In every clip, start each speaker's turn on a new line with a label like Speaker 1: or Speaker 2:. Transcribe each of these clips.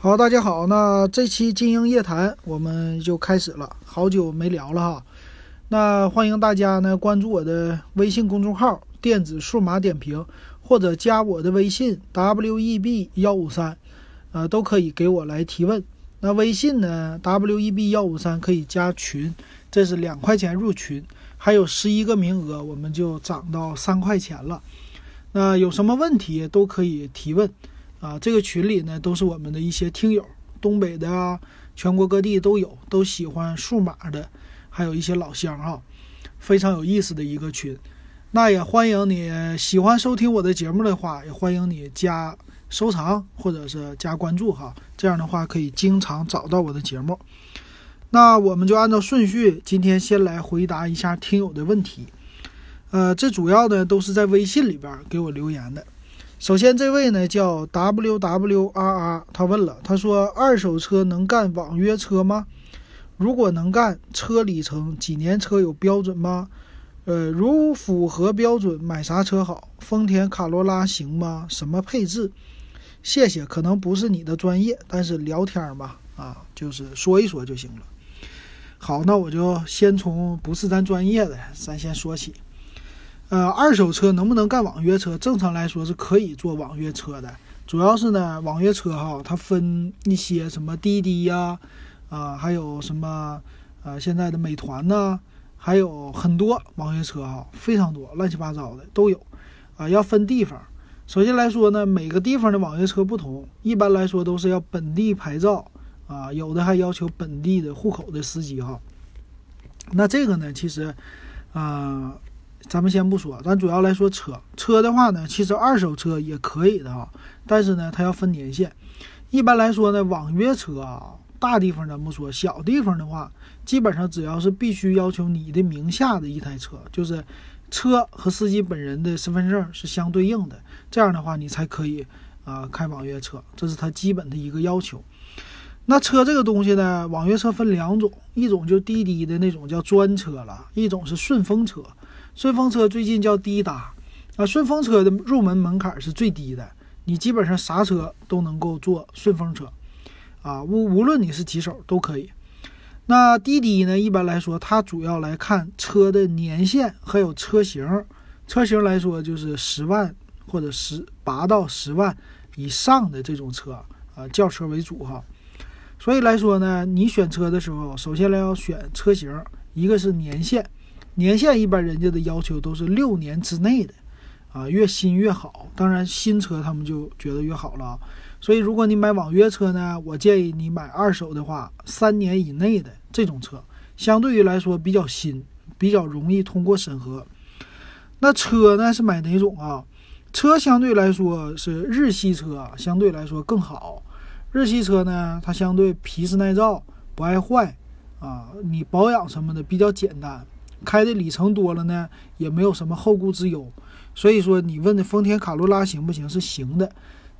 Speaker 1: 好，大家好，那这期金鹰夜谈我们就开始了，好久没聊了哈。那欢迎大家呢关注我的微信公众号“电子数码点评”，或者加我的微信 “web 幺五三”，呃，都可以给我来提问。那微信呢，“web 幺五三”可以加群，这是两块钱入群，还有十一个名额，我们就涨到三块钱了。那有什么问题都可以提问。啊，这个群里呢都是我们的一些听友，东北的啊，全国各地都有，都喜欢数码的，还有一些老乡哈，非常有意思的一个群。那也欢迎你喜欢收听我的节目的话，也欢迎你加收藏或者是加关注哈，这样的话可以经常找到我的节目。那我们就按照顺序，今天先来回答一下听友的问题。呃，这主要呢都是在微信里边给我留言的。首先，这位呢叫 W W R R，他问了，他说：“二手车能干网约车吗？如果能干，车里程几年车有标准吗？呃，如符合标准，买啥车好？丰田卡罗拉行吗？什么配置？谢谢。可能不是你的专业，但是聊天嘛，啊，就是说一说就行了。好，那我就先从不是咱专业的，咱先说起。”呃，二手车能不能干网约车？正常来说是可以做网约车的，主要是呢，网约车哈，它分一些什么滴滴呀，啊，还有什么呃，现在的美团呢，还有很多网约车哈，非常多，乱七八糟的都有，啊，要分地方。首先来说呢，每个地方的网约车不同，一般来说都是要本地牌照，啊，有的还要求本地的户口的司机哈。那这个呢，其实，啊。咱们先不说，咱主要来说车。车的话呢，其实二手车也可以的啊，但是呢，它要分年限。一般来说呢，网约车啊，大地方咱不说，小地方的话，基本上只要是必须要求你的名下的一台车，就是车和司机本人的身份证是相对应的，这样的话你才可以啊开网约车，这是它基本的一个要求。那车这个东西呢，网约车分两种，一种就滴滴的那种叫专车了，一种是顺风车。顺风车最近叫滴答，啊，顺风车的入门门槛是最低的，你基本上啥车都能够坐顺风车，啊，无无论你是几手都可以。那滴滴呢，一般来说它主要来看车的年限还有车型，车型来说就是十万或者十八到十万以上的这种车，啊，轿车为主哈。所以来说呢，你选车的时候，首先来要选车型，一个是年限。年限一般人家的要求都是六年之内的，啊，越新越好。当然新车他们就觉得越好了。所以如果你买网约车呢，我建议你买二手的话，三年以内的这种车，相对于来说比较新，比较容易通过审核。那车呢是买哪种啊？车相对来说是日系车，相对来说更好。日系车呢，它相对皮实耐造，不爱坏，啊，你保养什么的比较简单。开的里程多了呢，也没有什么后顾之忧，所以说你问的丰田卡罗拉行不行？是行的。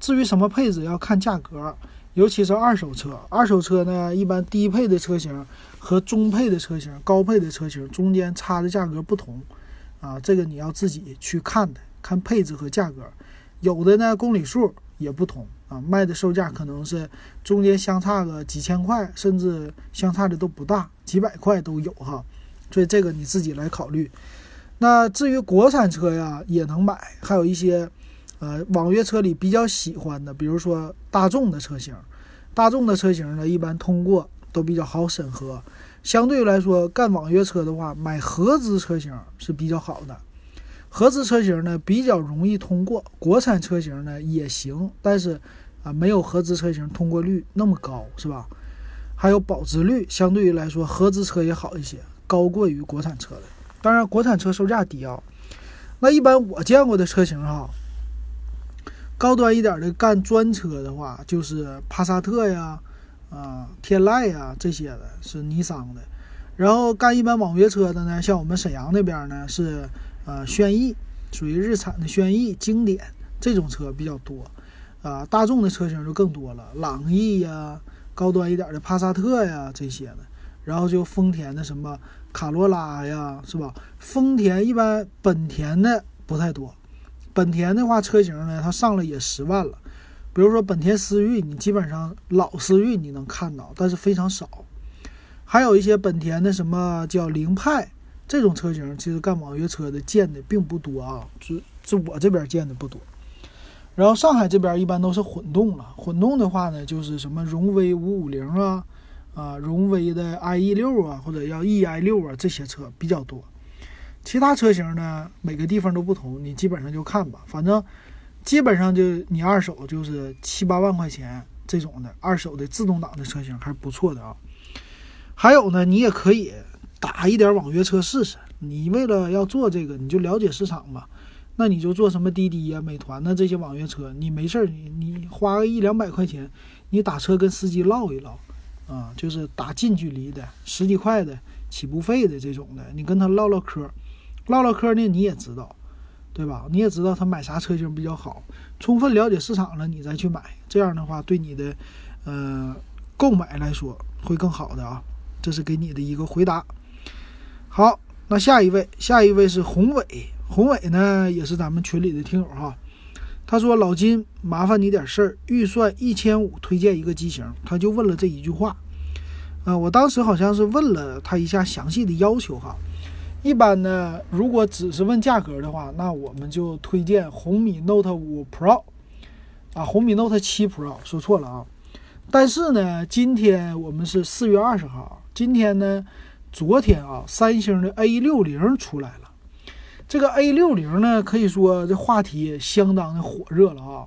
Speaker 1: 至于什么配置，要看价格，尤其是二手车。二手车呢，一般低配的车型和中配的车型、高配的车型中间差的价格不同，啊，这个你要自己去看的，看配置和价格。有的呢，公里数也不同啊，卖的售价可能是中间相差个几千块，甚至相差的都不大，几百块都有哈。所以这个你自己来考虑。那至于国产车呀，也能买，还有一些，呃，网约车里比较喜欢的，比如说大众的车型。大众的车型呢，一般通过都比较好审核。相对来说，干网约车的话，买合资车型是比较好的。合资车型呢，比较容易通过。国产车型呢也行，但是啊，没有合资车型通过率那么高，是吧？还有保值率，相对于来说，合资车也好一些。高过于国产车的，当然国产车售价低啊。那一般我见过的车型哈，高端一点的干专车的话，就是帕萨特呀、啊天籁呀这些的，是尼桑的。然后干一般网约车的呢，像我们沈阳那边呢是呃轩逸，属于日产的轩逸经典这种车比较多。啊，大众的车型就更多了，朗逸呀，高端一点的帕萨特呀这些的。然后就丰田的什么卡罗拉呀，是吧？丰田一般，本田的不太多。本田的话，车型呢，它上了也十万了。比如说本田思域，你基本上老思域你能看到，但是非常少。还有一些本田的什么叫凌派这种车型，其实干网约车的见的并不多啊，这这我这边见的不多。然后上海这边一般都是混动了，混动的话呢，就是什么荣威五五零啊，啊荣威的 IE 六啊，或者要 EI 六啊这些车比较多。其他车型呢，每个地方都不同，你基本上就看吧，反正基本上就你二手就是七八万块钱这种的二手的自动挡的车型还是不错的啊。还有呢，你也可以打一点网约车试试。你为了要做这个，你就了解市场嘛。那你就做什么滴滴呀、美团的这些网约车，你没事儿，你你花个一两百块钱，你打车跟司机唠一唠，啊，就是打近距离的十几块的起步费的这种的，你跟他唠唠嗑，唠唠嗑呢你也知道，对吧？你也知道他买啥车型比较好，充分了解市场了，你再去买，这样的话对你的，呃，购买来说会更好的啊。这是给你的一个回答。好，那下一位，下一位是宏伟。宏伟呢，也是咱们群里的听友哈。他说：“老金，麻烦你点事儿，预算一千五，推荐一个机型。”他就问了这一句话。呃，我当时好像是问了他一下详细的要求哈。一般呢，如果只是问价格的话，那我们就推荐红米 Note 5 Pro。啊，红米 Note 7 Pro 说错了啊。但是呢，今天我们是四月二十号，今天呢，昨天啊，三星的 A 六零出来了。这个 A 六零呢，可以说这话题相当的火热了啊。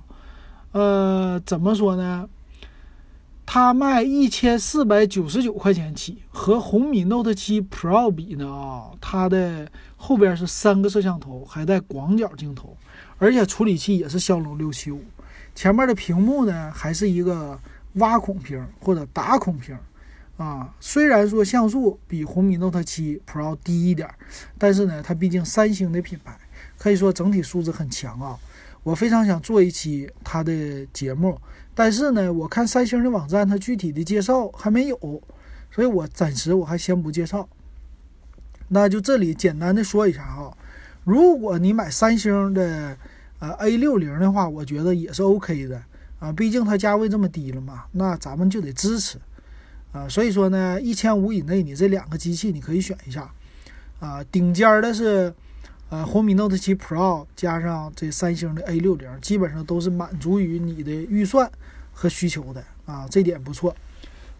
Speaker 1: 呃，怎么说呢？它卖一千四百九十九块钱起，和红米 Note 7 Pro 比呢啊，它的后边是三个摄像头，还带广角镜头，而且处理器也是骁龙六七五，前面的屏幕呢还是一个挖孔屏或者打孔屏。啊，虽然说像素比红米 Note 7 Pro 低一点，但是呢，它毕竟三星的品牌，可以说整体素质很强啊。我非常想做一期它的节目，但是呢，我看三星的网站，它具体的介绍还没有，所以我暂时我还先不介绍。那就这里简单的说一下哈，如果你买三星的呃 A 六零的话，我觉得也是 OK 的啊，毕竟它价位这么低了嘛，那咱们就得支持。啊，所以说呢，一千五以内，你这两个机器你可以选一下，啊，顶尖的是，呃，红米 Note 7 Pro 加上这三星的 A 六零，基本上都是满足于你的预算和需求的啊，这点不错。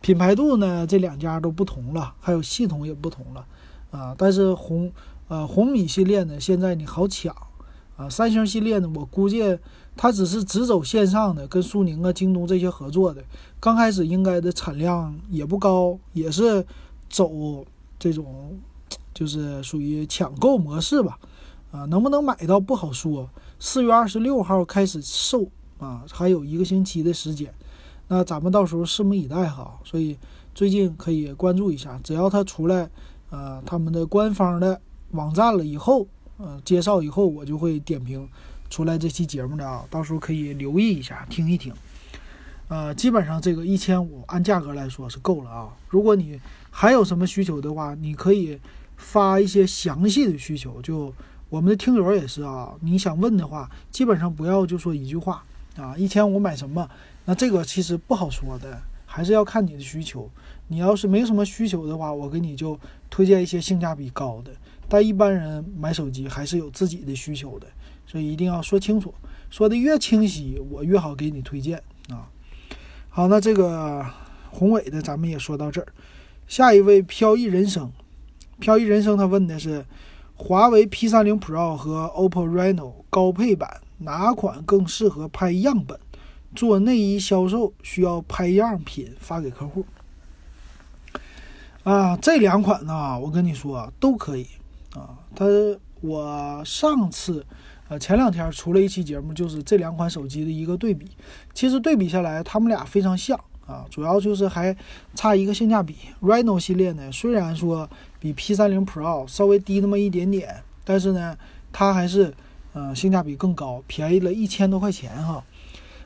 Speaker 1: 品牌度呢，这两家都不同了，还有系统也不同了，啊，但是红，呃，红米系列呢，现在你好抢，啊，三星系列呢，我估计。它只是只走线上的，跟苏宁啊、京东这些合作的，刚开始应该的产量也不高，也是走这种就是属于抢购模式吧，啊，能不能买到不好说。四月二十六号开始售啊，还有一个星期的时间，那咱们到时候拭目以待哈。所以最近可以关注一下，只要它出来，呃，他们的官方的网站了以后，呃，介绍以后，我就会点评。出来这期节目的啊，到时候可以留意一下，听一听。呃，基本上这个一千五按价格来说是够了啊。如果你还有什么需求的话，你可以发一些详细的需求。就我们的听友也是啊，你想问的话，基本上不要就说一句话啊，一千五买什么？那这个其实不好说的，还是要看你的需求。你要是没什么需求的话，我给你就推荐一些性价比高的。但一般人买手机还是有自己的需求的。所以一定要说清楚，说的越清晰，我越好给你推荐。好，那这个宏伟的咱们也说到这儿。下一位飘逸人生，飘逸人生他问的是华为 P30 Pro 和 OPPO Reno 高配版哪款更适合拍样本？做内衣销售需要拍样品发给客户啊。这两款呢，我跟你说都可以啊。他我上次。呃，前两天出了一期节目，就是这两款手机的一个对比。其实对比下来，他们俩非常像啊，主要就是还差一个性价比。Reno 系列呢，虽然说比 P30 Pro 稍微低那么一点点，但是呢，它还是嗯性价比更高，便宜了一千多块钱哈。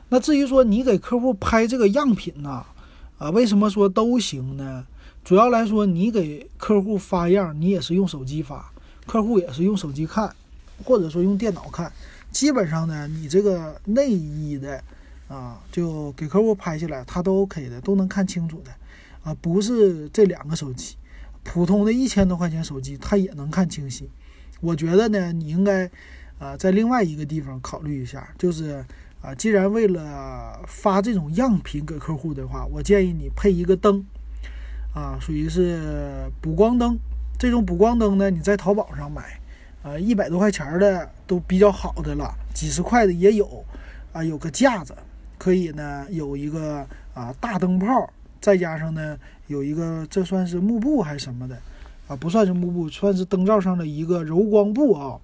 Speaker 1: 那至于说你给客户拍这个样品呢，啊，为什么说都行呢？主要来说，你给客户发样，你也是用手机发，客户也是用手机看。或者说用电脑看，基本上呢，你这个内衣的啊，就给客户拍下来，它都 OK 的，都能看清楚的啊，不是这两个手机，普通的一千多块钱手机它也能看清晰。我觉得呢，你应该啊在另外一个地方考虑一下，就是啊，既然为了发这种样品给客户的话，我建议你配一个灯啊，属于是补光灯。这种补光灯呢，你在淘宝上买，呃，一百多块钱的都比较好的了，几十块的也有啊，有个架子。可以呢，有一个啊大灯泡，再加上呢有一个，这算是幕布还是什么的啊？不算是幕布，算是灯罩上的一个柔光布啊。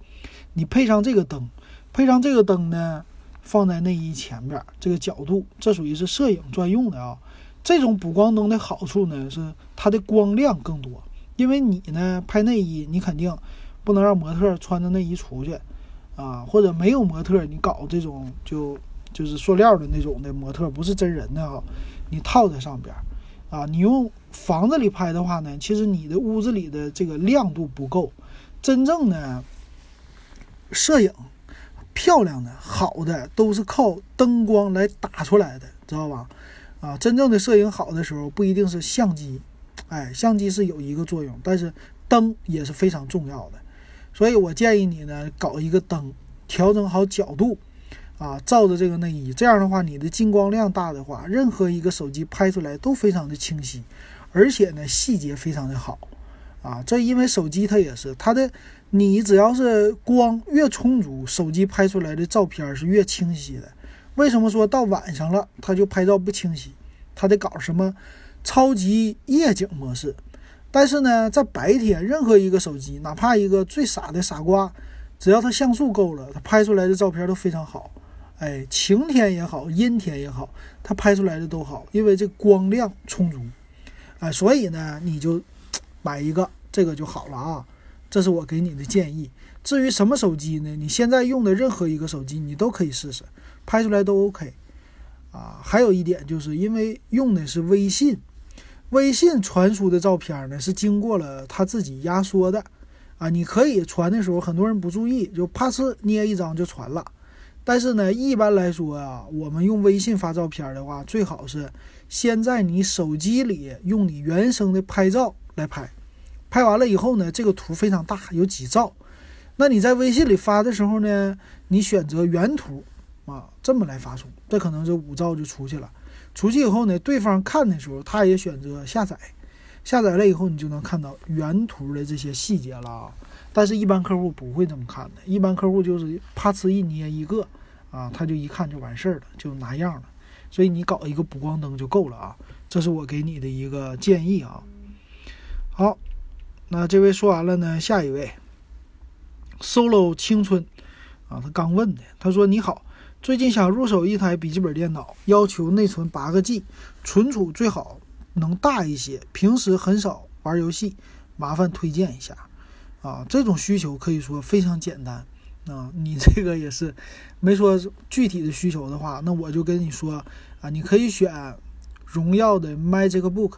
Speaker 1: 你配上这个灯，配上这个灯呢，放在内衣前边，这个角度，这属于是摄影专用的啊。这种补光灯的好处呢是它的光亮更多，因为你呢拍内衣，你肯定不能让模特穿着内衣出去啊，或者没有模特，你搞这种就。就是塑料的那种的模特，不是真人的啊，你套在上边，啊，你用房子里拍的话呢，其实你的屋子里的这个亮度不够，真正的摄影漂亮的好的都是靠灯光来打出来的，知道吧？啊，真正的摄影好的时候不一定是相机，哎，相机是有一个作用，但是灯也是非常重要的，所以我建议你呢，搞一个灯，调整好角度。啊，照着这个内衣，这样的话，你的进光量大的话，任何一个手机拍出来都非常的清晰，而且呢，细节非常的好。啊，这因为手机它也是它的，你只要是光越充足，手机拍出来的照片是越清晰的。为什么说到晚上了它就拍照不清晰？它得搞什么超级夜景模式。但是呢，在白天，任何一个手机，哪怕一个最傻的傻瓜，只要它像素够了，它拍出来的照片都非常好。哎，晴天也好，阴天也好，它拍出来的都好，因为这光亮充足，哎，所以呢，你就买一个这个就好了啊。这是我给你的建议。至于什么手机呢？你现在用的任何一个手机，你都可以试试，拍出来都 OK 啊。还有一点，就是因为用的是微信，微信传输的照片呢是经过了他自己压缩的啊。你可以传的时候，很多人不注意，就啪呲捏一张就传了。但是呢，一般来说啊，我们用微信发照片的话，最好是先在你手机里用你原生的拍照来拍，拍完了以后呢，这个图非常大，有几兆。那你在微信里发的时候呢，你选择原图啊，这么来发送，这可能是五兆就出去了。出去以后呢，对方看的时候，他也选择下载，下载了以后，你就能看到原图的这些细节了啊。但是，一般客户不会这么看的。一般客户就是啪呲一捏一个，啊，他就一看就完事儿了，就拿样了。所以你搞一个补光灯就够了啊。这是我给你的一个建议啊。好，那这位说完了呢，下一位，solo 青春，啊，他刚问的，他说你好，最近想入手一台笔记本电脑，要求内存八个 G，存储最好能大一些，平时很少玩游戏，麻烦推荐一下。啊，这种需求可以说非常简单啊！你这个也是没说具体的需求的话，那我就跟你说啊，你可以选荣耀的 MagicBook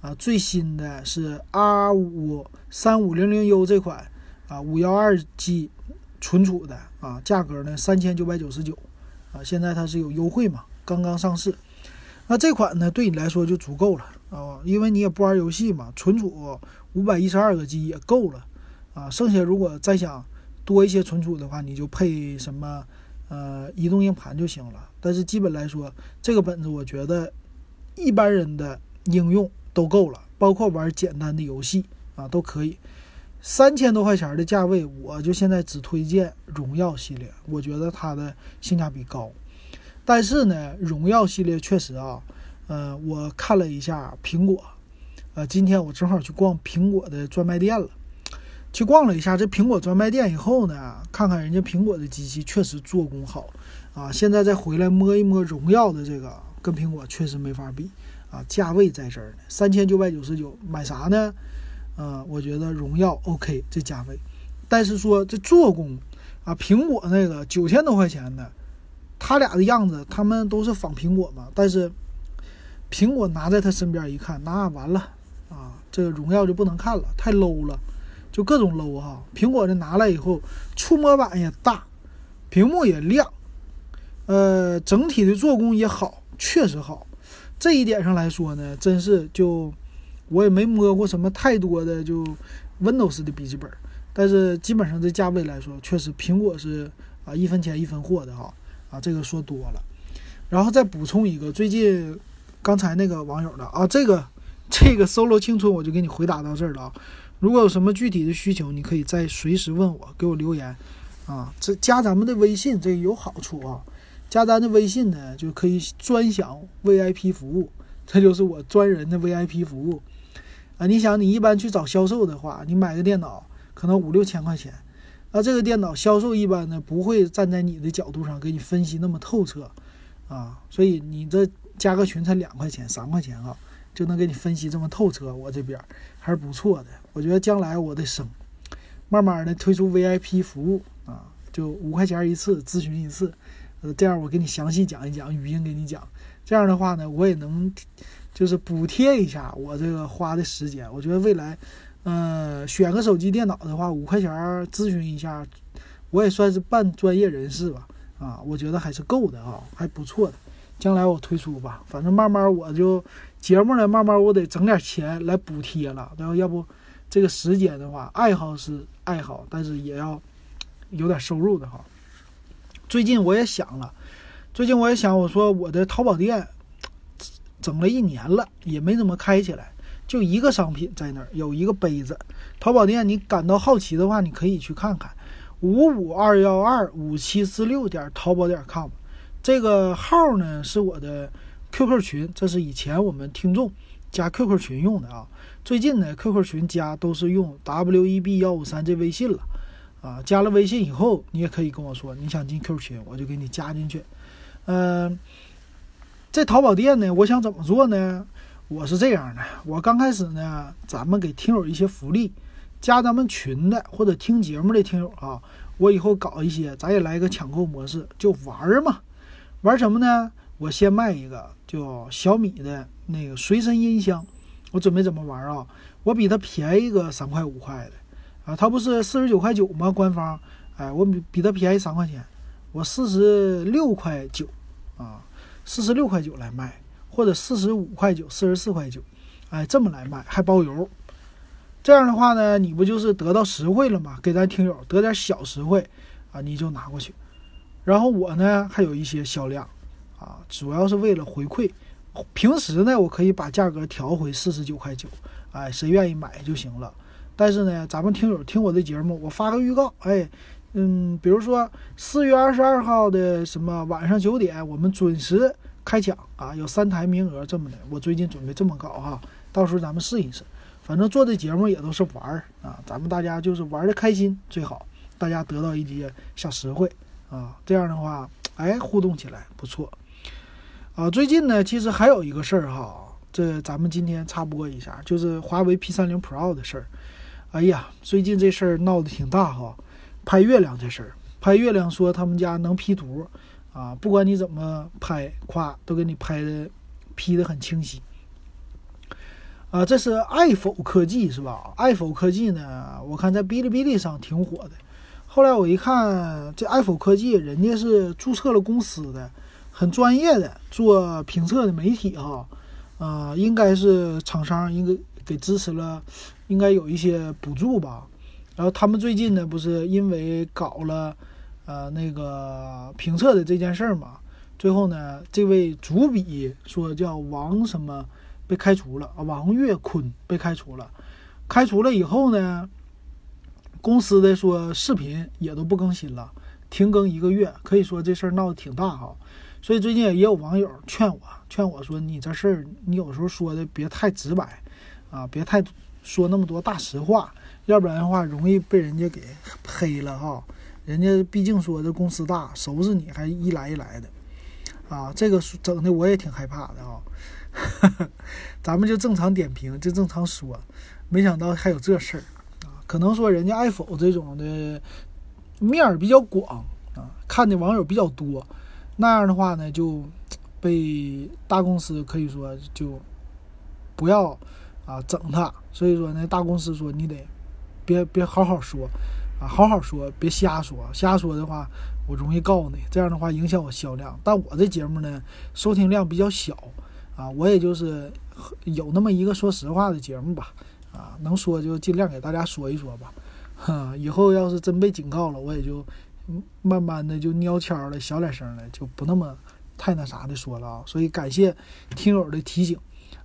Speaker 1: 啊，最新的是 R 五三五零零 U 这款啊，五幺二 G 存储的啊，价格呢三千九百九十九啊，现在它是有优惠嘛，刚刚上市。那这款呢对你来说就足够了啊，因为你也不玩游戏嘛，存储五百一十二个 G 也够了。啊，剩下如果再想多一些存储的话，你就配什么呃移动硬盘就行了。但是基本来说，这个本子我觉得一般人的应用都够了，包括玩简单的游戏啊都可以。三千多块钱的价位，我就现在只推荐荣耀系列，我觉得它的性价比高。但是呢，荣耀系列确实啊，呃，我看了一下苹果，呃，今天我正好去逛苹果的专卖店了。去逛了一下这苹果专卖店以后呢，看看人家苹果的机器确实做工好啊。现在再回来摸一摸荣耀的这个，跟苹果确实没法比啊。价位在这儿呢，三千九百九十九，买啥呢？嗯，我觉得荣耀 OK 这价位，但是说这做工啊，苹果那个九千多块钱的，他俩的样子，他们都是仿苹果嘛。但是苹果拿在他身边一看，那完了啊，这个荣耀就不能看了，太 low 了。就各种 low 哈，苹果的拿来以后，触摸板也大，屏幕也亮，呃，整体的做工也好，确实好。这一点上来说呢，真是就我也没摸过什么太多的就 Windows 的笔记本，但是基本上这价位来说，确实苹果是啊一分钱一分货的哈啊，这个说多了。然后再补充一个，最近刚才那个网友的啊，这个 这个 solo 青春我就给你回答到这儿了啊。如果有什么具体的需求，你可以再随时问我，给我留言啊。这加咱们的微信，这有好处啊。加咱的微信呢，就可以专享 VIP 服务，这就是我专人的 VIP 服务啊。你想，你一般去找销售的话，你买个电脑可能五六千块钱，那这个电脑销售一般呢不会站在你的角度上给你分析那么透彻啊。所以你这加个群才两块钱、三块钱啊。就能给你分析这么透彻，我这边还是不错的。我觉得将来我得升，慢慢的推出 VIP 服务啊，就五块钱一次咨询一次，呃，这样我给你详细讲一讲，语音给你讲。这样的话呢，我也能就是补贴一下我这个花的时间。我觉得未来，呃，选个手机电脑的话，五块钱咨询一下，我也算是半专业人士吧。啊，我觉得还是够的啊，还不错的。将来我推出吧，反正慢慢我就。节目呢，慢慢我得整点钱来补贴了，然后要不这个时间的话，爱好是爱好，但是也要有点收入的哈。最近我也想了，最近我也想，我说我的淘宝店整了一年了，也没怎么开起来，就一个商品在那儿，有一个杯子。淘宝店，你感到好奇的话，你可以去看看五五二幺二五七四六点淘宝点 com 这个号呢，是我的。QQ 群，这是以前我们听众加 QQ 群用的啊。最近呢，QQ 群加都是用 WEB 幺五三这微信了啊。加了微信以后，你也可以跟我说你想进 QQ 群，我就给你加进去。嗯，在淘宝店呢，我想怎么做呢？我是这样的，我刚开始呢，咱们给听友一些福利，加咱们群的或者听节目的听友啊，我以后搞一些，咱也来一个抢购模式，就玩嘛。玩什么呢？我先卖一个。就小米的那个随身音箱，我准备怎么玩啊？我比它便宜个三块五块的啊，它不是四十九块九吗？官方，哎，我比比它便宜三块钱，我四十六块九啊，四十六块九来卖，或者四十五块九、四十四块九，哎，这么来卖还包邮。这样的话呢，你不就是得到实惠了吗？给咱听友得点小实惠啊，你就拿过去。然后我呢，还有一些销量。啊，主要是为了回馈。平时呢，我可以把价格调回四十九块九，哎，谁愿意买就行了。但是呢，咱们听友听我的节目，我发个预告，哎，嗯，比如说四月二十二号的什么晚上九点，我们准时开抢啊，有三台名额这么的。我最近准备这么搞哈，到时候咱们试一试。反正做的节目也都是玩儿啊，咱们大家就是玩的开心最好，大家得到一些小实惠啊，这样的话，哎，互动起来不错。啊，最近呢，其实还有一个事儿哈，这咱们今天插播一下，就是华为 P 三零 Pro 的事儿。哎呀，最近这事儿闹得挺大哈，拍月亮这事儿，拍月亮说他们家能 P 图，啊，不管你怎么拍，夸都给你拍的 P 的很清晰。啊，这是爱否科技是吧？爱否科技呢，我看在哔哩哔哩上挺火的。后来我一看，这爱否科技人家是注册了公司的。很专业的做评测的媒体哈，啊，应该是厂商应该给支持了，应该有一些补助吧。然后他们最近呢，不是因为搞了呃那个评测的这件事儿嘛，最后呢，这位主笔说叫王什么被开除了啊，王岳坤被开除了。开除了以后呢，公司的说视频也都不更新了，停更一个月，可以说这事儿闹得挺大哈。所以最近也有网友劝我，劝我说：“你这事儿，你有时候说的别太直白，啊，别太说那么多大实话，要不然的话容易被人家给黑了哈。人家毕竟说这公司大，收拾你还一来一来的，啊，这个整的我也挺害怕的啊。咱们就正常点评，就正常说，没想到还有这事儿啊。可能说人家爱否这种的面儿比较广啊，看的网友比较多。”那样的话呢，就被大公司可以说就不要啊整他。所以说呢，大公司说你得别别好好说啊，好好说，别瞎说。瞎说的话，我容易告你，这样的话影响我销量。但我这节目呢，收听量比较小啊，我也就是有那么一个说实话的节目吧，啊，能说就尽量给大家说一说吧。哈，以后要是真被警告了，我也就慢慢的就蔫悄的小点声的，就不那么太那啥的说了啊。所以感谢听友的提醒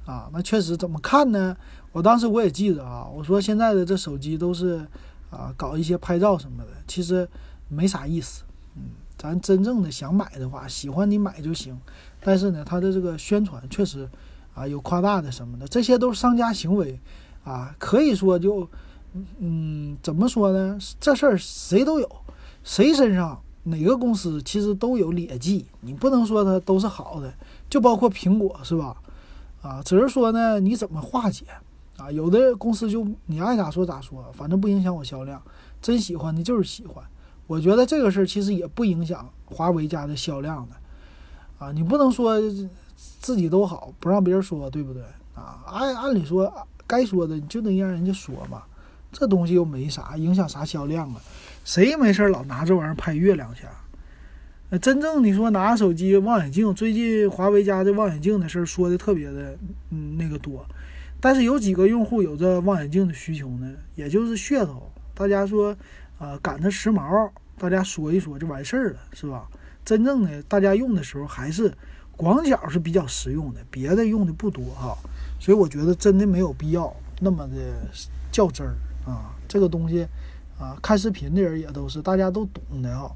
Speaker 1: 啊，那确实怎么看呢？我当时我也记着啊，我说现在的这手机都是。啊，搞一些拍照什么的，其实没啥意思。嗯，咱真正的想买的话，喜欢你买就行。但是呢，它的这个宣传确实啊有夸大的什么的，这些都是商家行为啊。可以说就，嗯，怎么说呢？这事儿谁都有，谁身上哪个公司其实都有劣迹。你不能说它都是好的，就包括苹果是吧？啊，只是说呢，你怎么化解？啊，有的公司就你爱咋说咋说，反正不影响我销量。真喜欢的就是喜欢。我觉得这个事儿其实也不影响华为家的销量的。啊，你不能说自己都好，不让别人说，对不对？啊，按按理说该说的你就得让人家说嘛。这东西又没啥影响啥销量啊？谁没事老拿这玩意儿拍月亮去？那真正你说拿手机望远镜，最近华为家这望远镜的事儿说的特别的嗯那个多。但是有几个用户有这望远镜的需求呢？也就是噱头，大家说，啊，赶它时髦，大家说一说就完事儿了，是吧？真正的大家用的时候还是广角是比较实用的，别的用的不多哈。所以我觉得真的没有必要那么的较真儿啊。这个东西啊，看视频的人也都是大家都懂的啊。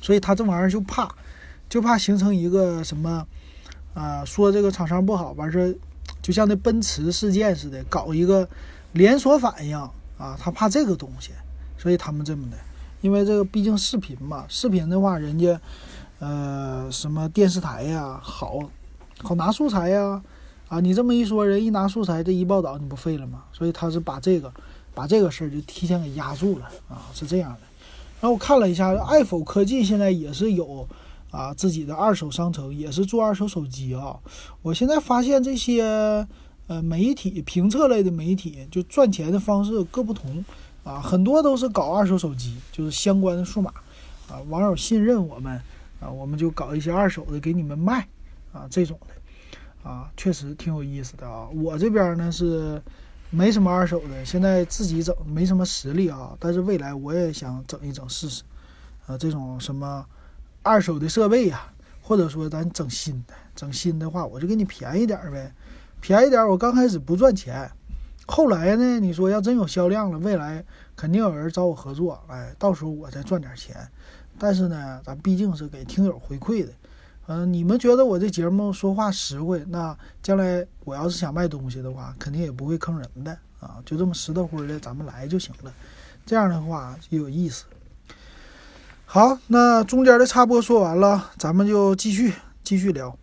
Speaker 1: 所以他这玩意儿就怕，就怕形成一个什么啊，说这个厂商不好，完事儿。就像那奔驰事件似的，搞一个连锁反应啊，他怕这个东西，所以他们这么的。因为这个毕竟视频嘛，视频的话，人家呃什么电视台呀，好好拿素材呀，啊，你这么一说，人一拿素材，这一报道你不废了吗？所以他是把这个把这个事儿就提前给压住了啊，是这样的。然后我看了一下，爱否科技现在也是有。啊，自己的二手商城也是做二手手机啊。我现在发现这些呃媒体评测类的媒体，就赚钱的方式各不同啊，很多都是搞二手手机，就是相关的数码啊。网友信任我们啊，我们就搞一些二手的给你们卖啊，这种的啊，确实挺有意思的啊。我这边呢是没什么二手的，现在自己整没什么实力啊，但是未来我也想整一整试试啊，这种什么。二手的设备呀，或者说咱整新的，整新的话，我就给你便宜点呗，便宜点。我刚开始不赚钱，后来呢，你说要真有销量了，未来肯定有人找我合作，哎，到时候我再赚点钱。但是呢，咱毕竟是给听友回馈的，嗯，你们觉得我这节目说话实惠，那将来我要是想卖东西的话，肯定也不会坑人的啊，就这么实的乎的，咱们来就行了，这样的话就有意思。好，那中间的插播说完了，咱们就继续继续聊。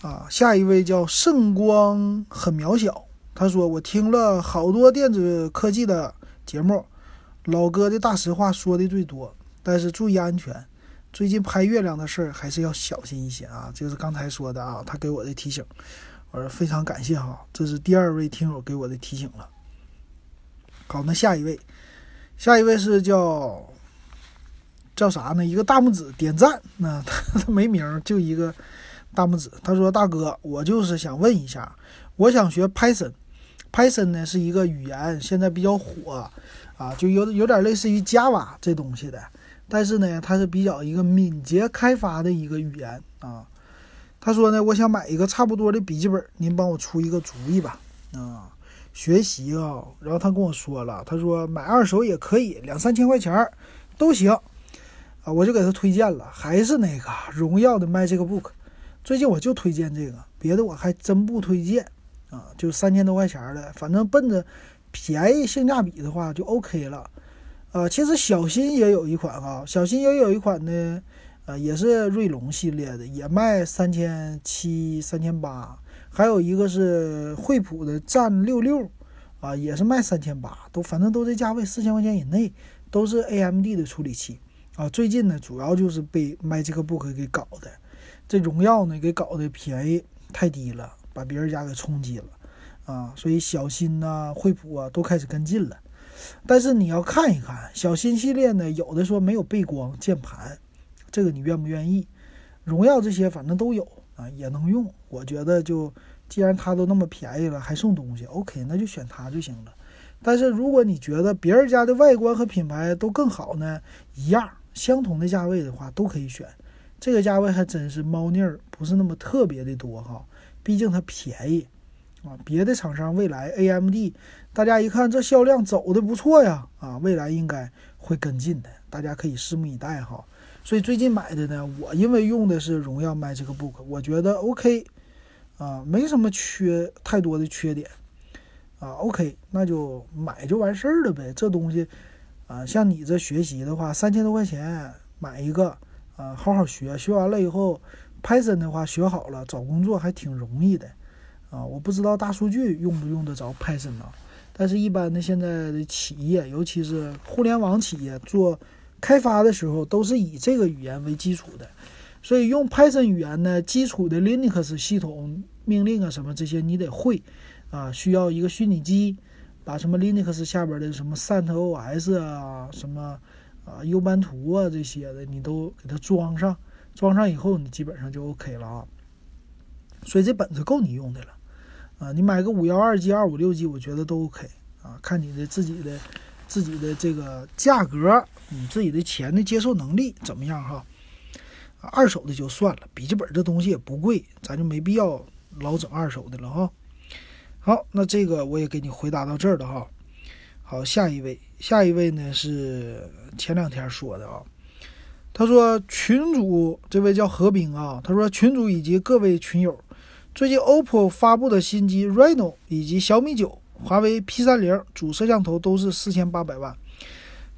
Speaker 1: 啊，下一位叫圣光很渺小，他说我听了好多电子科技的节目，老哥的大实话说的最多，但是注意安全，最近拍月亮的事儿还是要小心一些啊。就是刚才说的啊，他给我的提醒，我说非常感谢哈，这是第二位听友给我的提醒了。好，那下一位，下一位是叫。叫啥呢？一个大拇指点赞，那他他没名，就一个大拇指。他说：“大哥，我就是想问一下，我想学 Python，Python 呢是一个语言，现在比较火啊，就有有点类似于 Java 这东西的，但是呢，它是比较一个敏捷开发的一个语言啊。”他说呢：“我想买一个差不多的笔记本，您帮我出一个主意吧。”啊，学习啊，然后他跟我说了，他说买二手也可以，两三千块钱儿都行。我就给他推荐了，还是那个荣耀的 MagicBook。最近我就推荐这个，别的我还真不推荐啊。就三千多块钱的，反正奔着便宜性价比的话就 OK 了。呃，其实小新也有一款啊，小新也有一款呢，呃，也是锐龙系列的，也卖三千七、三千八。还有一个是惠普的战六六啊，也是卖三千八，都反正都这价位，四千块钱以内，都是 AMD 的处理器。啊，最近呢，主要就是被 MagicBook 给搞的，这荣耀呢给搞的便宜太低了，把别人家给冲击了，啊，所以小新呐、惠普啊都开始跟进了。但是你要看一看小新系列呢，有的说没有背光键盘，这个你愿不愿意？荣耀这些反正都有啊，也能用。我觉得就既然它都那么便宜了，还送东西，OK，那就选它就行了。但是如果你觉得别人家的外观和品牌都更好呢，一样相同的价位的话都可以选。这个价位还真是猫腻儿不是那么特别的多哈，毕竟它便宜啊。别的厂商未来 AMD，大家一看这销量走的不错呀啊，未来应该会跟进的，大家可以拭目以待哈。所以最近买的呢，我因为用的是荣耀 MagicBook，我觉得 OK 啊，没什么缺太多的缺点。啊，OK，那就买就完事儿了呗。这东西，啊，像你这学习的话，三千多块钱买一个，啊，好好学，学完了以后，Python 的话学好了，找工作还挺容易的。啊，我不知道大数据用不用得着 Python 呢？但是一般的现在的企业，尤其是互联网企业做开发的时候，都是以这个语言为基础的。所以用 Python 语言呢，基础的 Linux 系统命令啊什么这些你得会。啊，需要一个虚拟机，把什么 Linux 下边的什么 CentOS 啊，什么啊 U 班图啊这些的，你都给它装上。装上以后，你基本上就 OK 了啊。所以这本子够你用的了啊。你买个五幺二 G、二五六 G，我觉得都 OK 啊。看你的自己的自己的这个价格，你自己的钱的接受能力怎么样哈？二手的就算了，笔记本这东西也不贵，咱就没必要老整二手的了哈。好，那这个我也给你回答到这儿了哈。好，下一位，下一位呢是前两天说的啊。他说群主这位叫何冰啊，他说群主以及各位群友，最近 OPPO 发布的新机 Reno 以及小米九、华为 P 三零主摄像头都是四千八百万。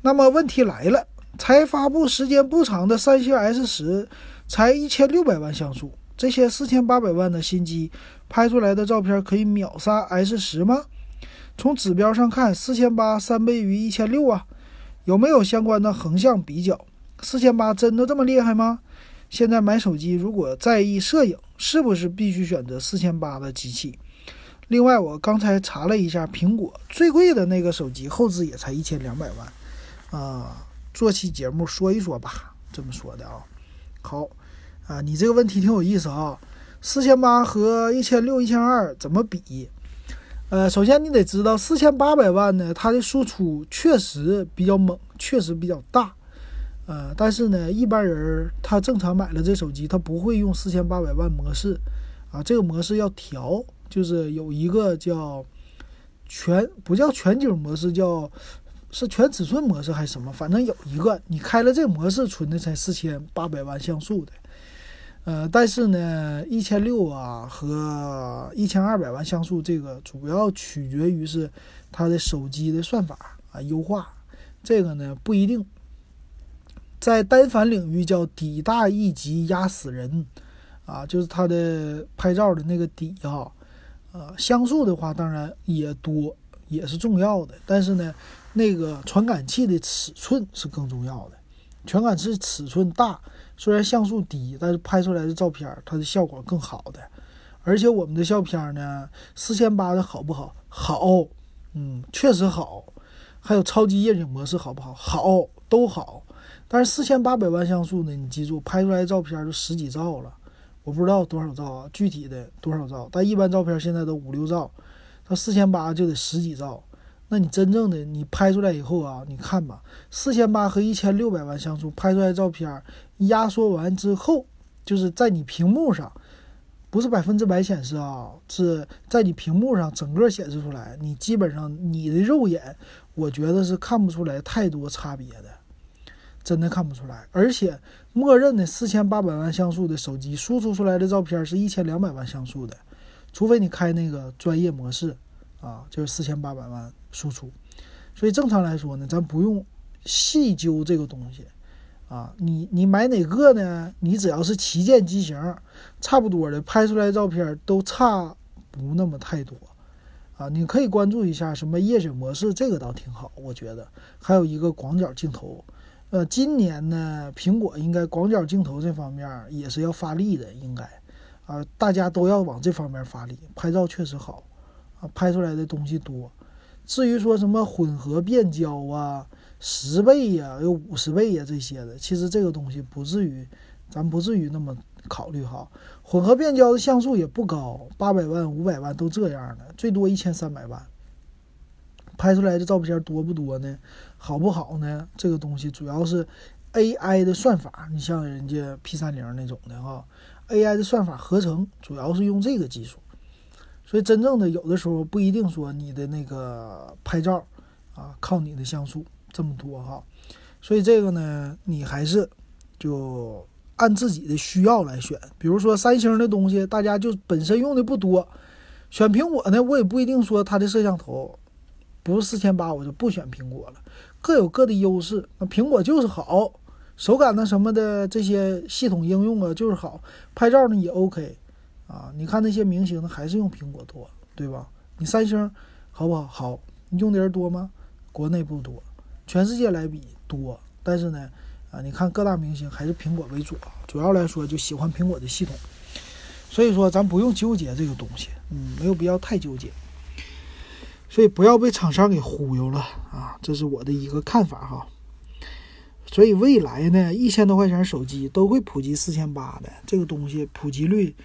Speaker 1: 那么问题来了，才发布时间不长的三星 S 十才一千六百万像素。这些四千八百万的新机拍出来的照片可以秒杀 S 十吗？从指标上看，四千八三倍于一千六啊，有没有相关的横向比较？四千八真的这么厉害吗？现在买手机如果在意摄影，是不是必须选择四千八的机器？另外，我刚才查了一下，苹果最贵的那个手机后置也才一千两百万啊。做期节目说一说吧，这么说的啊。好。啊，你这个问题挺有意思啊，四千八和一千六、一千二怎么比？呃，首先你得知道，四千八百万呢，它的输出确实比较猛，确实比较大。呃，但是呢，一般人他正常买了这手机，他不会用四千八百万模式啊，这个模式要调，就是有一个叫全不叫全景模式，叫是全尺寸模式还是什么？反正有一个，你开了这个模式，存的才四千八百万像素的。呃，但是呢，一千六啊和一千二百万像素，这个主要取决于是它的手机的算法啊优化，这个呢不一定。在单反领域叫底大一级压死人啊，就是它的拍照的那个底啊，呃，像素的话当然也多，也是重要的，但是呢，那个传感器的尺寸是更重要的，传感器尺寸大。虽然像素低，但是拍出来的照片它的效果更好的，而且我们的相片呢，四千八的好不好？好，嗯，确实好。还有超级夜景模式好不好？好，都好。但是四千八百万像素呢，你记住，拍出来的照片就十几兆了，我不知道多少兆啊，具体的多少兆？但一般照片现在都五六兆，它四千八就得十几兆。那你真正的你拍出来以后啊，你看吧，四千八和一千六百万像素拍出来照片，压缩完之后，就是在你屏幕上，不是百分之百显示啊，是在你屏幕上整个显示出来，你基本上你的肉眼，我觉得是看不出来太多差别的，真的看不出来。而且默认的四千八百万像素的手机输出出来的照片是一千两百万像素的，除非你开那个专业模式。啊，就是四千八百万输出，所以正常来说呢，咱不用细究这个东西啊。你你买哪个呢？你只要是旗舰机型，差不多的拍出来照片都差不那么太多啊。你可以关注一下什么夜景模式，这个倒挺好，我觉得。还有一个广角镜头，呃，今年呢，苹果应该广角镜头这方面也是要发力的，应该啊，大家都要往这方面发力，拍照确实好。啊，拍出来的东西多，至于说什么混合变焦啊、十倍呀、有五十倍呀这些的，其实这个东西不至于，咱不至于那么考虑哈。混合变焦的像素也不高，八百万、五百万都这样的，最多一千三百万。拍出来的照片多不多呢？好不好呢？这个东西主要是 AI 的算法，你像人家 P 三零那种的哈，AI 的算法合成主要是用这个技术。所以真正的有的时候不一定说你的那个拍照啊靠你的像素这么多哈，所以这个呢你还是就按自己的需要来选。比如说三星的东西，大家就本身用的不多，选苹果呢，我也不一定说它的摄像头不是四千八我就不选苹果了，各有各的优势。那苹果就是好，手感呢什么的这些系统应用啊就是好，拍照呢也 OK。啊，你看那些明星，他还是用苹果多，对吧？你三星好不好？好，你用的人多吗？国内不多，全世界来比多。但是呢，啊，你看各大明星还是苹果为主。主要来说就喜欢苹果的系统，所以说咱不用纠结这个东西，嗯，没有必要太纠结。所以不要被厂商给忽悠了啊，这是我的一个看法哈。所以未来呢，一千多块钱手机都会普及四千八的这个东西，普及率。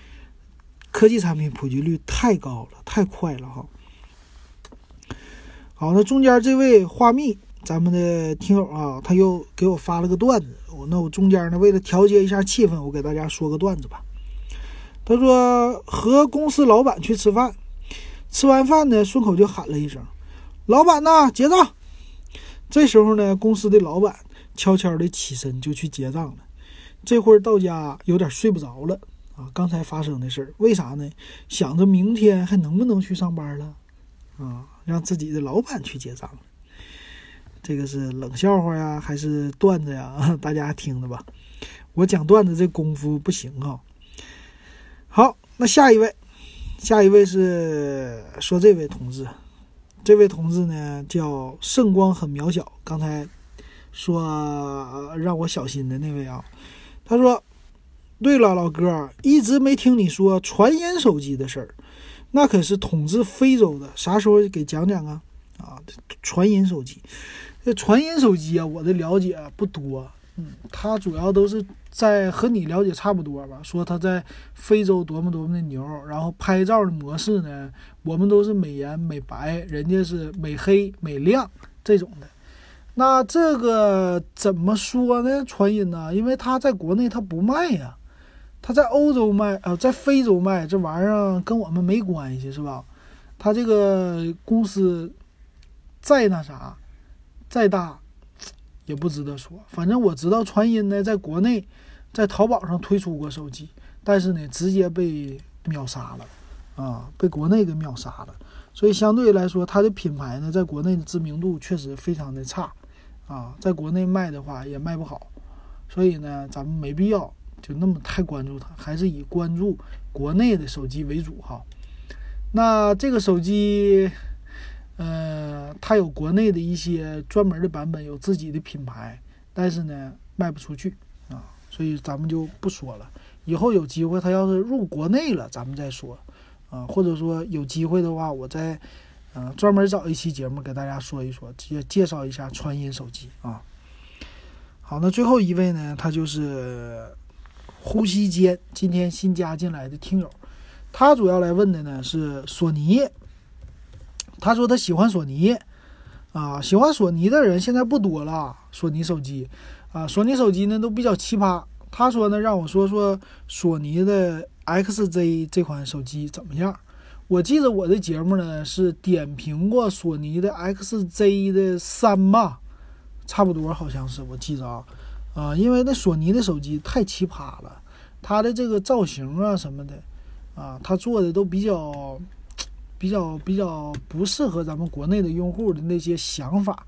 Speaker 1: 科技产品普及率太高了，太快了哈。好，那中间这位花蜜，咱们的听友啊，他又给我发了个段子。我那我中间呢，为了调节一下气氛，我给大家说个段子吧。他说和公司老板去吃饭，吃完饭呢，顺口就喊了一声：“老板呐，结账。”这时候呢，公司的老板悄悄的起身就去结账了。这会儿到家有点睡不着了。啊，刚才发生的事儿，为啥呢？想着明天还能不能去上班了，啊，让自己的老板去结账。这个是冷笑话呀，还是段子呀？大家听着吧。我讲段子这功夫不行啊。好，那下一位，下一位是说这位同志，这位同志呢叫圣光很渺小。刚才说让我小心的那位啊，他说。对了，老哥，一直没听你说传音手机的事儿，那可是统治非洲的，啥时候给讲讲啊？啊，传音手机，这传音手机啊，我的了解不多，嗯，它主要都是在和你了解差不多吧，说它在非洲多么多么的牛，然后拍照的模式呢，我们都是美颜美白，人家是美黑美亮这种的。那这个怎么说呢？传音呢？因为它在国内它不卖呀。他在欧洲卖，呃，在非洲卖这玩意儿跟我们没关系，是吧？他这个公司再那啥，再大也不值得说。反正我知道传音呢，在国内在淘宝上推出过手机，但是呢，直接被秒杀了，啊，被国内给秒杀了。所以相对来说，它的品牌呢，在国内的知名度确实非常的差，啊，在国内卖的话也卖不好。所以呢，咱们没必要。就那么太关注它，还是以关注国内的手机为主哈。那这个手机，呃，它有国内的一些专门的版本，有自己的品牌，但是呢卖不出去啊，所以咱们就不说了。以后有机会它要是入国内了，咱们再说啊，或者说有机会的话，我再嗯专门找一期节目给大家说一说，介介绍一下川音手机啊。好，那最后一位呢，他就是。呼吸间，今天新加进来的听友，他主要来问的呢是索尼。他说他喜欢索尼，啊，喜欢索尼的人现在不多了。索尼手机，啊，索尼手机呢都比较奇葩。他说呢让我说说索尼的 XZ 这款手机怎么样。我记得我的节目呢是点评过索尼的 XZ 的三吧，差不多好像是我记着啊。啊，因为那索尼的手机太奇葩了，它的这个造型啊什么的，啊，它做的都比较、比较、比较不适合咱们国内的用户的那些想法。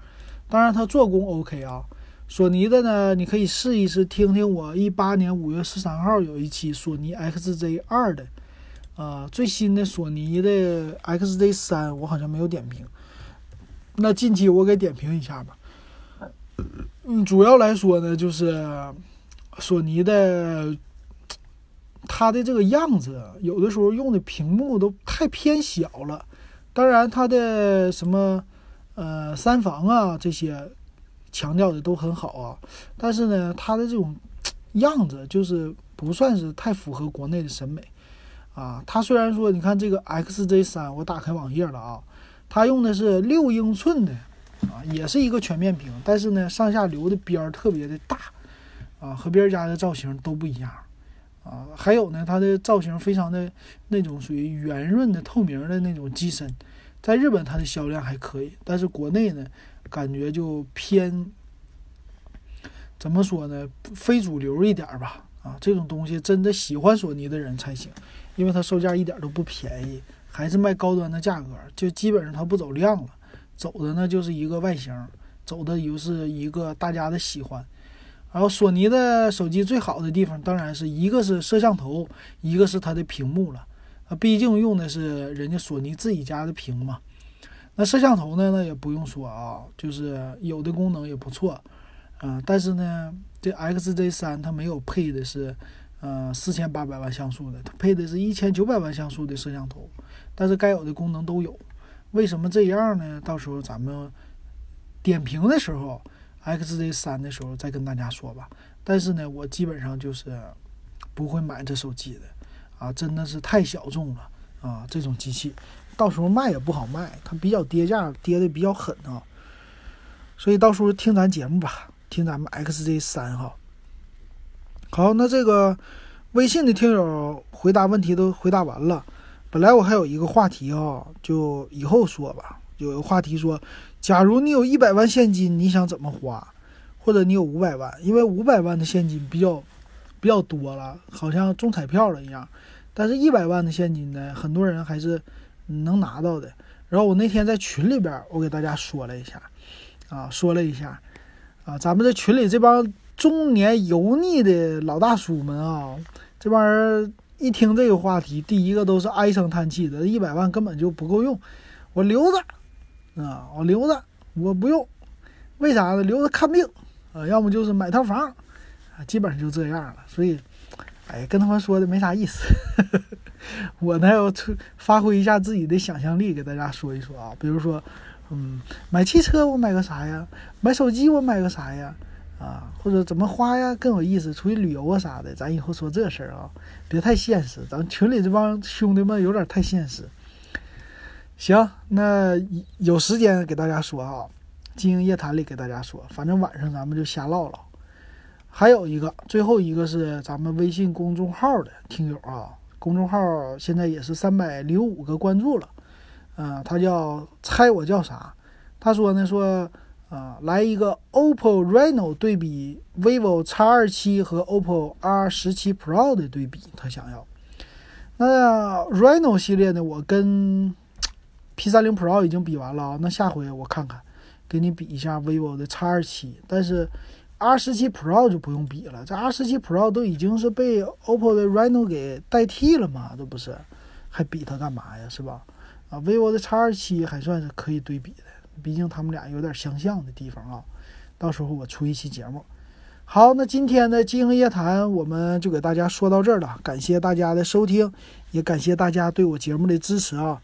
Speaker 1: 当然，它做工 OK 啊。索尼的呢，你可以试一试，听听我一八年五月十三号有一期索尼 XZ 二的，啊，最新的索尼的 XZ 三，我好像没有点评。那近期我给点评一下吧。嗯，主要来说呢，就是索尼的它的这个样子，有的时候用的屏幕都太偏小了。当然，它的什么呃，三防啊这些强调的都很好啊，但是呢，它的这种样子就是不算是太符合国内的审美啊。它虽然说，你看这个 XZ 三，我打开网页了啊，它用的是六英寸的啊，也是一个全面屏，但是呢，上下留的边儿特别的大啊，和别人家的造型都不一样啊。还有呢，它的造型非常的那种属于圆润的透明的那种机身。在日本，它的销量还可以，但是国内呢，感觉就偏怎么说呢？非主流一点吧。啊，这种东西真的喜欢索尼的人才行，因为它售价一点都不便宜，还是卖高端的价格，就基本上它不走量了，走的呢就是一个外形，走的又是一个大家的喜欢。然后索尼的手机最好的地方，当然是一个是摄像头，一个是它的屏幕了。啊，毕竟用的是人家索尼自己家的屏嘛。那摄像头呢？那也不用说啊，就是有的功能也不错，嗯，但是呢，这 XZ 三它没有配的是，呃，四千八百万像素的，它配的是一千九百万像素的摄像头，但是该有的功能都有。为什么这样呢？到时候咱们点评的时候，XZ 三的时候再跟大家说吧。但是呢，我基本上就是不会买这手机的。啊，真的是太小众了啊！这种机器到时候卖也不好卖，它比较跌价，跌的比较狠啊。所以到时候听咱节目吧，听咱们 XZ 三哈。好，那这个微信的听友回答问题都回答完了。本来我还有一个话题啊，就以后说吧。有个话题说，假如你有一百万现金，你想怎么花？或者你有五百万，因为五百万的现金比较。比较多了，好像中彩票了一样。但是，一百万的现金呢，很多人还是能拿到的。然后，我那天在群里边，我给大家说了一下，啊，说了一下，啊，咱们这群里这帮中年油腻的老大叔们啊，这帮人一听这个话题，第一个都是唉声叹气的，一百万根本就不够用，我留着，啊，我留着，我不用，为啥呢？留着看病，啊，要么就是买套房。啊，基本上就这样了，所以，哎，跟他们说的没啥意思。我呢要出发挥一下自己的想象力，给大家说一说啊。比如说，嗯，买汽车我买个啥呀？买手机我买个啥呀？啊，或者怎么花呀更有意思？出去旅游啊啥的，咱以后说这事儿啊，别太现实。咱群里这帮兄弟们有点太现实。行，那有时间给大家说啊，经营夜谈里给大家说，反正晚上咱们就瞎唠唠。还有一个，最后一个是咱们微信公众号的听友啊，公众号现在也是三百零五个关注了，嗯，他叫猜我叫啥？他说呢说，啊，来一个 OPPO Reno 对比 vivo X 二七和 OPPO R 十七 Pro 的对比，他想要。那 Reno 系列呢，我跟 P 三零 Pro 已经比完了啊，那下回我看看，给你比一下 vivo 的 X 二七，但是。R 十七 Pro 就不用比了，这 R 十七 Pro 都已经是被 OPPO 的 Reno 给代替了嘛，这不是，还比它干嘛呀，是吧？啊，vivo 的 X 二七还算是可以对比的，毕竟他们俩有点相像的地方啊。到时候我出一期节目。好，那今天的经营夜谈我们就给大家说到这儿了，感谢大家的收听，也感谢大家对我节目的支持啊。